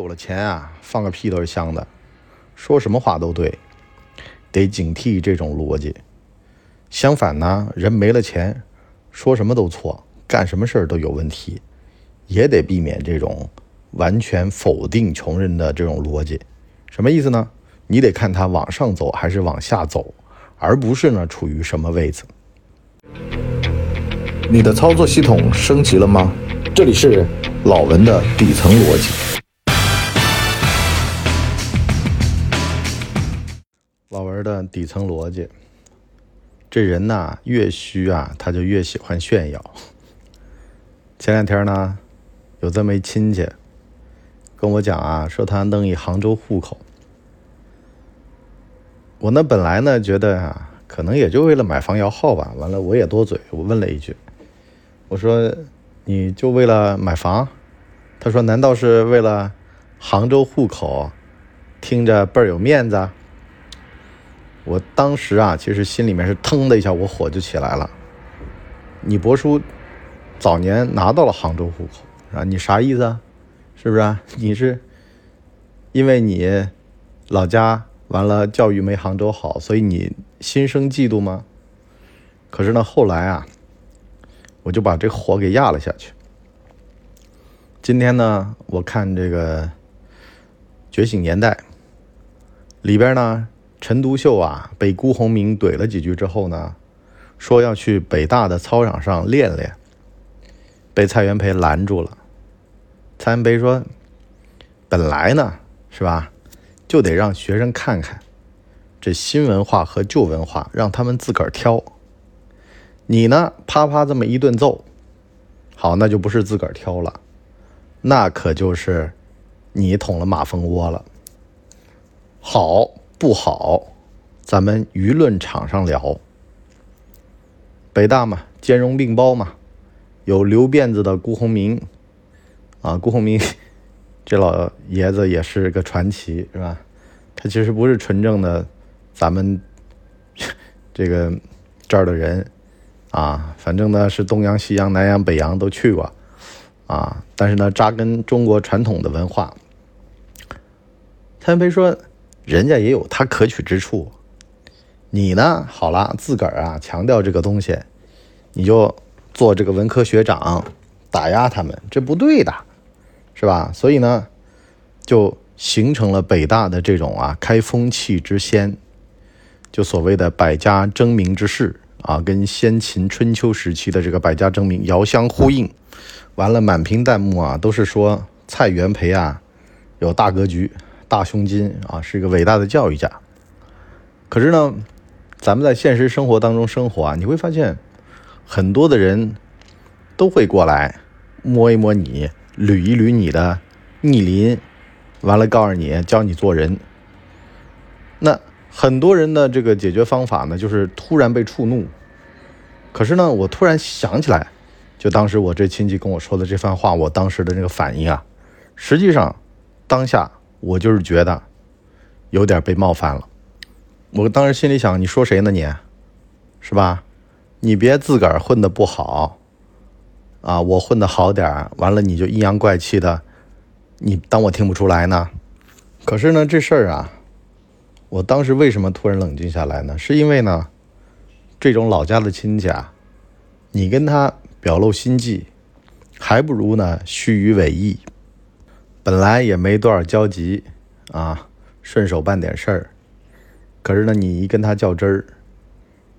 有了钱啊，放个屁都是香的，说什么话都对，得警惕这种逻辑。相反呢，人没了钱，说什么都错，干什么事儿都有问题，也得避免这种完全否定穷人的这种逻辑。什么意思呢？你得看他往上走还是往下走，而不是呢处于什么位置。你的操作系统升级了吗？这里是老文的底层逻辑。老文的底层逻辑，这人呐越虚啊，他就越喜欢炫耀。前两天呢，有这么一亲戚跟我讲啊，说他弄一杭州户口。我呢本来呢觉得啊，可能也就为了买房摇号吧。完了我也多嘴，我问了一句，我说你就为了买房？他说难道是为了杭州户口？听着倍儿有面子。我当时啊，其实心里面是腾的一下，我火就起来了。你伯叔早年拿到了杭州户口啊，你啥意思啊？是不是啊？你是因为你老家？完了，教育没杭州好，所以你心生嫉妒吗？可是呢，后来啊，我就把这火给压了下去。今天呢，我看这个《觉醒年代》里边呢，陈独秀啊被辜鸿铭怼了几句之后呢，说要去北大的操场上练练，被蔡元培拦住了。蔡元培说：“本来呢，是吧？”就得让学生看看这新文化和旧文化，让他们自个儿挑。你呢，啪啪这么一顿揍，好，那就不是自个儿挑了，那可就是你捅了马蜂窝了。好不好？咱们舆论场上聊。北大嘛，兼容并包嘛，有留辫子的辜鸿铭啊，辜鸿铭。这老爷子也是个传奇，是吧？他其实不是纯正的咱们 这个这儿的人啊，反正呢是东洋、西洋、南洋、北洋都去过啊。但是呢，扎根中国传统的文化。谭培说：“人家也有他可取之处，你呢？好了，自个儿啊强调这个东西，你就做这个文科学长，打压他们，这不对的。”是吧？所以呢，就形成了北大的这种啊开风气之先，就所谓的百家争鸣之势啊，跟先秦春秋时期的这个百家争鸣遥相呼应。完了，满屏弹幕啊都是说蔡元培啊有大格局、大胸襟啊，是一个伟大的教育家。可是呢，咱们在现实生活当中生活啊，你会发现很多的人都会过来摸一摸你。捋一捋你的逆鳞，完了告诉你教你做人。那很多人的这个解决方法呢，就是突然被触怒。可是呢，我突然想起来，就当时我这亲戚跟我说的这番话，我当时的那个反应啊，实际上当下我就是觉得有点被冒犯了。我当时心里想，你说谁呢？你是吧？你别自个儿混的不好。啊，我混的好点儿，完了你就阴阳怪气的，你当我听不出来呢？可是呢，这事儿啊，我当时为什么突然冷静下来呢？是因为呢，这种老家的亲戚啊，你跟他表露心迹，还不如呢虚与委蛇。本来也没多少交集啊，顺手办点事儿，可是呢，你一跟他较真儿，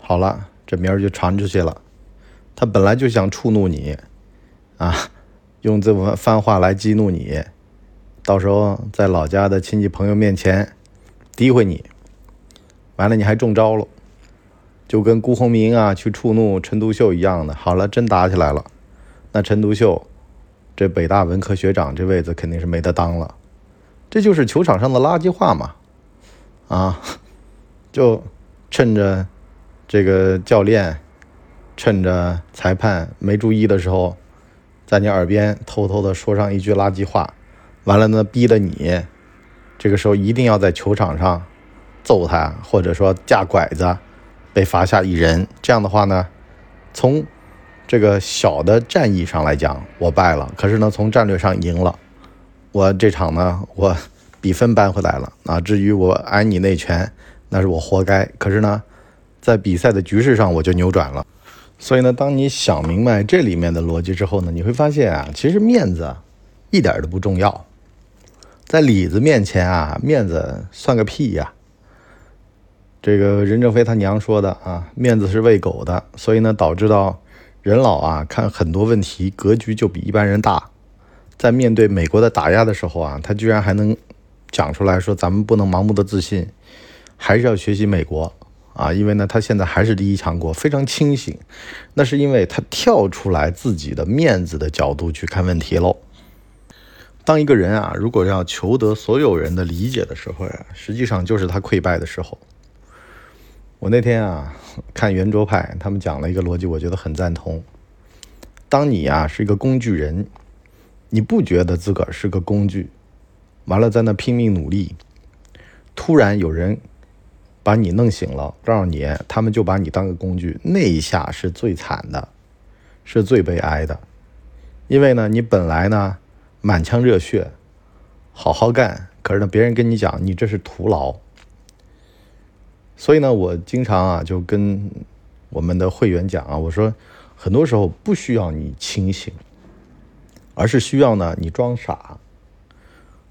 好了，这名儿就传出去了。他本来就想触怒你，啊，用这番番话来激怒你，到时候在老家的亲戚朋友面前诋毁你，完了你还中招了，就跟辜鸿铭啊去触怒陈独秀一样的。好了，真打起来了，那陈独秀这北大文科学长这位子肯定是没得当了。这就是球场上的垃圾话嘛，啊，就趁着这个教练。趁着裁判没注意的时候，在你耳边偷偷的说上一句垃圾话，完了呢，逼得你这个时候一定要在球场上揍他，或者说架拐子被罚下一人。这样的话呢，从这个小的战役上来讲，我败了；可是呢，从战略上赢了。我这场呢，我比分扳回来了啊。至于我挨你那拳，那是我活该。可是呢，在比赛的局势上，我就扭转了。所以呢，当你想明白这里面的逻辑之后呢，你会发现啊，其实面子一点都不重要，在里子面前啊，面子算个屁呀。这个任正非他娘说的啊，面子是喂狗的。所以呢，导致到任老啊，看很多问题格局就比一般人大。在面对美国的打压的时候啊，他居然还能讲出来说，咱们不能盲目的自信，还是要学习美国。啊，因为呢，他现在还是第一强国，非常清醒。那是因为他跳出来自己的面子的角度去看问题喽。当一个人啊，如果要求得所有人的理解的时候呀，实际上就是他溃败的时候。我那天啊，看圆桌派他们讲了一个逻辑，我觉得很赞同。当你啊是一个工具人，你不觉得自个儿是个工具，完了在那拼命努力，突然有人。把你弄醒了，告诉你，他们就把你当个工具，那一下是最惨的，是最悲哀的，因为呢，你本来呢满腔热血，好好干，可是呢，别人跟你讲，你这是徒劳。所以呢，我经常啊就跟我们的会员讲啊，我说，很多时候不需要你清醒，而是需要呢你装傻。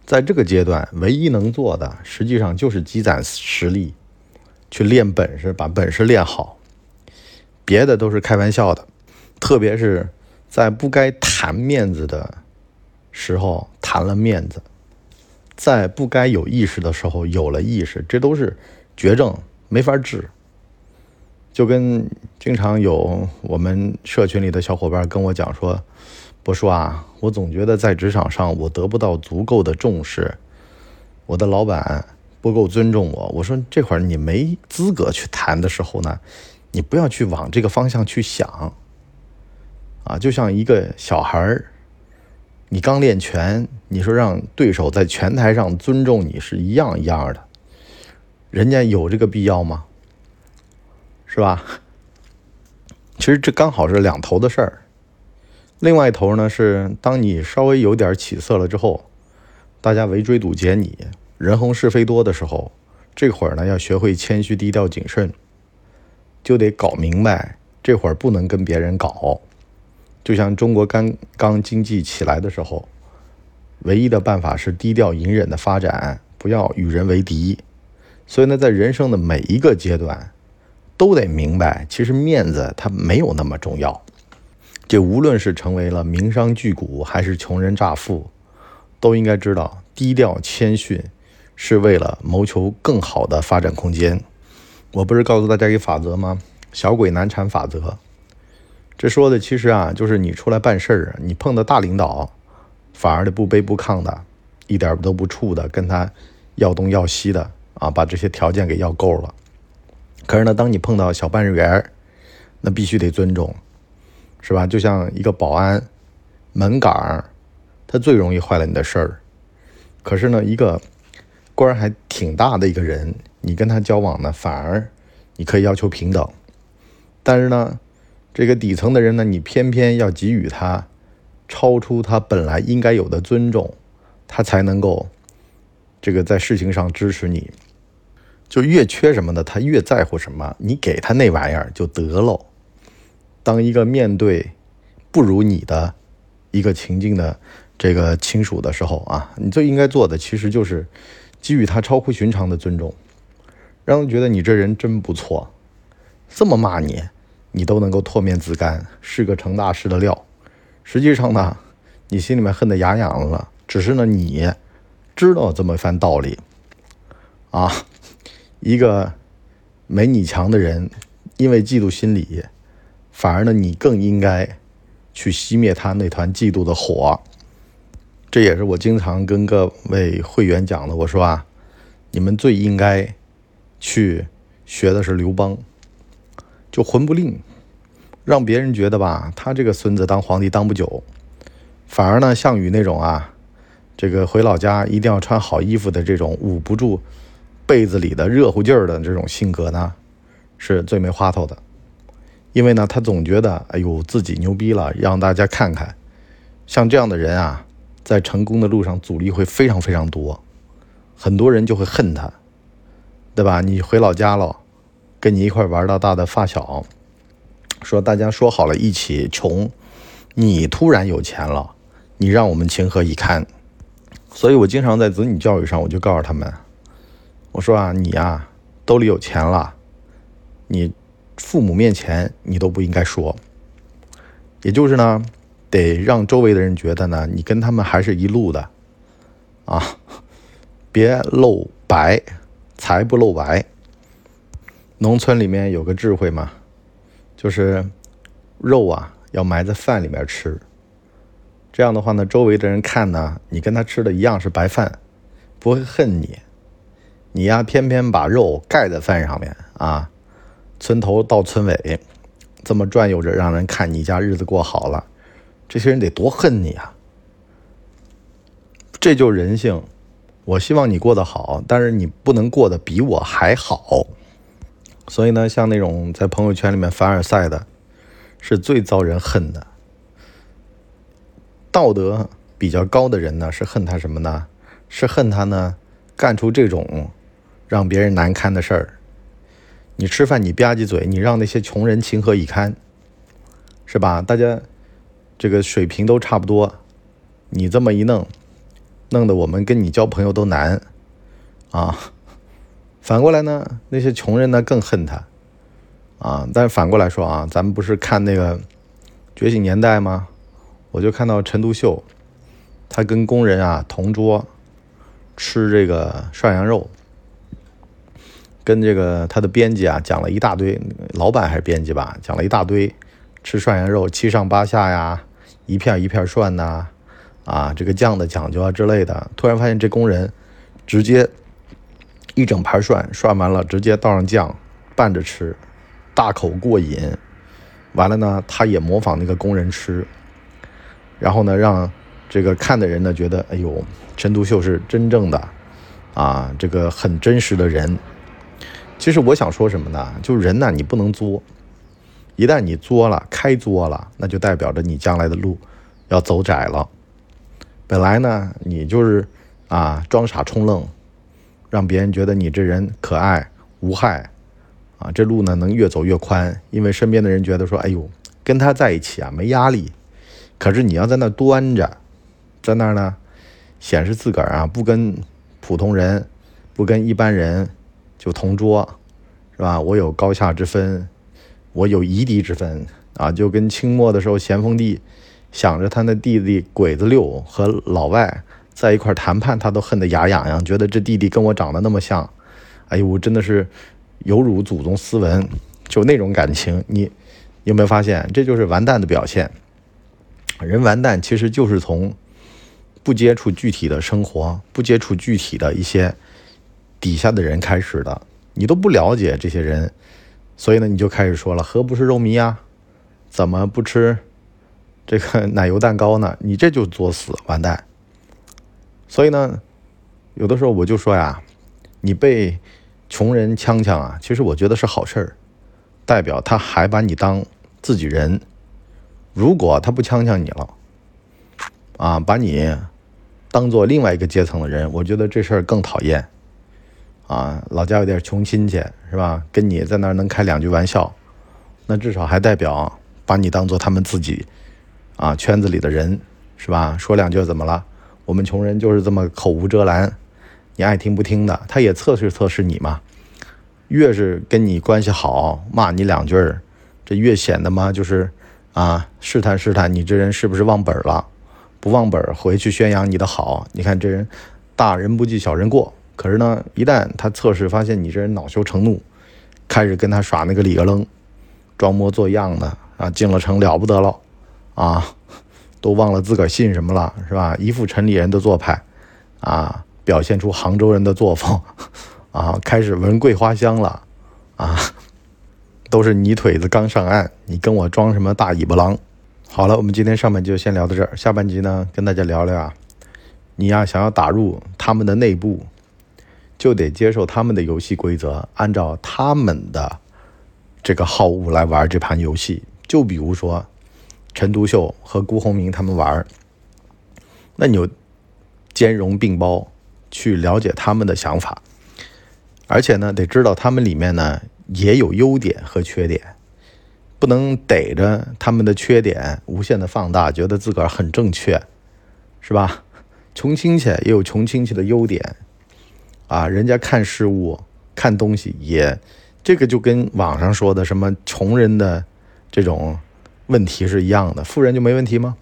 在这个阶段，唯一能做的，实际上就是积攒实力。去练本事，把本事练好，别的都是开玩笑的。特别是在不该谈面子的时候谈了面子，在不该有意识的时候有了意识，这都是绝症，没法治。就跟经常有我们社群里的小伙伴跟我讲说：“博叔啊，我总觉得在职场上我得不到足够的重视，我的老板。”不够尊重我，我说这会儿你没资格去谈的时候呢，你不要去往这个方向去想，啊，就像一个小孩儿，你刚练拳，你说让对手在拳台上尊重你是一样一样的，人家有这个必要吗？是吧？其实这刚好是两头的事儿，另外一头呢是当你稍微有点起色了之后，大家围追堵截你。人红是非多的时候，这会儿呢要学会谦虚、低调、谨慎，就得搞明白，这会儿不能跟别人搞。就像中国刚刚经济起来的时候，唯一的办法是低调隐忍的发展，不要与人为敌。所以呢，在人生的每一个阶段，都得明白，其实面子它没有那么重要。这无论是成为了名商巨贾，还是穷人乍富，都应该知道低调谦逊。是为了谋求更好的发展空间。我不是告诉大家一个法则吗？小鬼难缠法则。这说的其实啊，就是你出来办事儿，你碰到大领导，反而的不卑不亢的，一点都不怵的，跟他要东要西的啊，把这些条件给要够了。可是呢，当你碰到小办事员，那必须得尊重，是吧？就像一个保安门岗，他最容易坏了你的事儿。可是呢，一个官还挺大的一个人，你跟他交往呢，反而你可以要求平等。但是呢，这个底层的人呢，你偏偏要给予他超出他本来应该有的尊重，他才能够这个在事情上支持你。就越缺什么的，他越在乎什么，你给他那玩意儿就得喽。当一个面对不如你的一个情境的这个亲属的时候啊，你最应该做的其实就是。给予他超乎寻常的尊重，让他觉得你这人真不错。这么骂你，你都能够唾面自干，是个成大事的料。实际上呢，你心里面恨得牙痒了。只是呢，你知道这么一番道理啊。一个没你强的人，因为嫉妒心理，反而呢，你更应该去熄灭他那团嫉妒的火。这也是我经常跟各位会员讲的。我说啊，你们最应该去学的是刘邦，就混不吝，让别人觉得吧，他这个孙子当皇帝当不久，反而呢，项羽那种啊，这个回老家一定要穿好衣服的这种捂不住被子里的热乎劲儿的这种性格呢，是最没花头的。因为呢，他总觉得哎呦自己牛逼了，让大家看看。像这样的人啊。在成功的路上阻力会非常非常多，很多人就会恨他，对吧？你回老家了，跟你一块玩到大的发小，说大家说好了一起穷，你突然有钱了，你让我们情何以堪？所以我经常在子女教育上，我就告诉他们，我说啊，你呀，兜里有钱了，你父母面前你都不应该说，也就是呢。得让周围的人觉得呢，你跟他们还是一路的，啊，别露白，财不露白。农村里面有个智慧嘛，就是肉啊要埋在饭里面吃，这样的话呢，周围的人看呢，你跟他吃的一样是白饭，不会恨你。你呀，偏偏把肉盖在饭上面啊，村头到村尾，这么转悠着，让人看你家日子过好了。这些人得多恨你啊！这就人性。我希望你过得好，但是你不能过得比我还好。所以呢，像那种在朋友圈里面凡尔赛的，是最遭人恨的。道德比较高的人呢，是恨他什么呢？是恨他呢干出这种让别人难堪的事儿。你吃饭你吧唧嘴，你让那些穷人情何以堪？是吧？大家。这个水平都差不多，你这么一弄，弄得我们跟你交朋友都难啊。反过来呢，那些穷人呢更恨他啊。但是反过来说啊，咱们不是看那个《觉醒年代》吗？我就看到陈独秀，他跟工人啊同桌吃这个涮羊肉，跟这个他的编辑啊讲了一大堆，老板还是编辑吧，讲了一大堆吃涮羊肉七上八下呀。一片一片涮呐，啊，这个酱的讲究啊之类的。突然发现这工人直接一整盘涮，涮完了直接倒上酱拌着吃，大口过瘾。完了呢，他也模仿那个工人吃，然后呢，让这个看的人呢觉得，哎呦，陈独秀是真正的啊，这个很真实的人。其实我想说什么呢？就人呢，你不能作。一旦你作了，开作了，那就代表着你将来的路要走窄了。本来呢，你就是啊装傻充愣，让别人觉得你这人可爱无害啊，这路呢能越走越宽，因为身边的人觉得说，哎呦，跟他在一起啊没压力。可是你要在那端着，在那儿呢显示自个儿啊不跟普通人、不跟一般人就同桌，是吧？我有高下之分。我有夷狄之分啊，就跟清末的时候，咸丰帝想着他那弟弟鬼子六和老外在一块谈判，他都恨得牙痒痒，觉得这弟弟跟我长得那么像，哎呦，我真的是有辱祖宗斯文，就那种感情。你有没有发现，这就是完蛋的表现？人完蛋其实就是从不接触具体的生活，不接触具体的一些底下的人开始的，你都不了解这些人。所以呢，你就开始说了，何不是肉糜呀？怎么不吃这个奶油蛋糕呢？你这就作死，完蛋。所以呢，有的时候我就说呀，你被穷人呛呛啊，其实我觉得是好事儿，代表他还把你当自己人。如果他不呛呛你了，啊，把你当做另外一个阶层的人，我觉得这事儿更讨厌。啊，老家有点穷亲戚是吧？跟你在那儿能开两句玩笑，那至少还代表把你当做他们自己啊圈子里的人是吧？说两句怎么了？我们穷人就是这么口无遮拦，你爱听不听的。他也测试测试你嘛，越是跟你关系好，骂你两句儿，这越显得嘛就是啊试探试探你这人是不是忘本了？不忘本回去宣扬你的好，你看这人大人不计小人过。可是呢，一旦他测试发现你这人恼羞成怒，开始跟他耍那个里个楞，装模作样的啊，进了城了不得了，啊，都忘了自个儿姓什么了，是吧？一副城里人的做派，啊，表现出杭州人的作风，啊，开始闻桂花香了，啊，都是泥腿子刚上岸，你跟我装什么大尾巴狼？好了，我们今天上半集就先聊到这儿，下半集呢，跟大家聊聊啊，你呀想要打入他们的内部。就得接受他们的游戏规则，按照他们的这个好恶来玩这盘游戏。就比如说陈独秀和辜鸿铭他们玩，那你就兼容并包去了解他们的想法，而且呢，得知道他们里面呢也有优点和缺点，不能逮着他们的缺点无限的放大，觉得自个儿很正确，是吧？穷亲戚也有穷亲戚的优点，啊，人家看事物、看东西也，这个就跟网上说的什么穷人的这种问题是一样的，富人就没问题吗？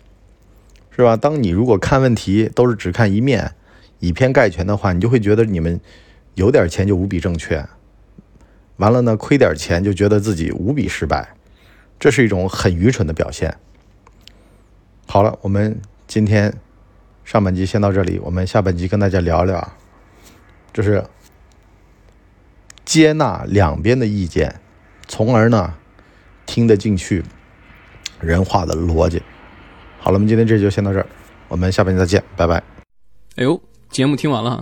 是吧？当你如果看问题都是只看一面，以偏概全的话，你就会觉得你们有点钱就无比正确，完了呢，亏点钱就觉得自己无比失败，这是一种很愚蠢的表现。好了，我们今天。上半集先到这里，我们下半集跟大家聊聊，就是接纳两边的意见，从而呢听得进去人话的逻辑。好了，我们今天这就先到这儿，我们下半集再见，拜拜。哎呦，节目听完了，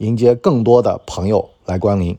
迎接更多的朋友来光临。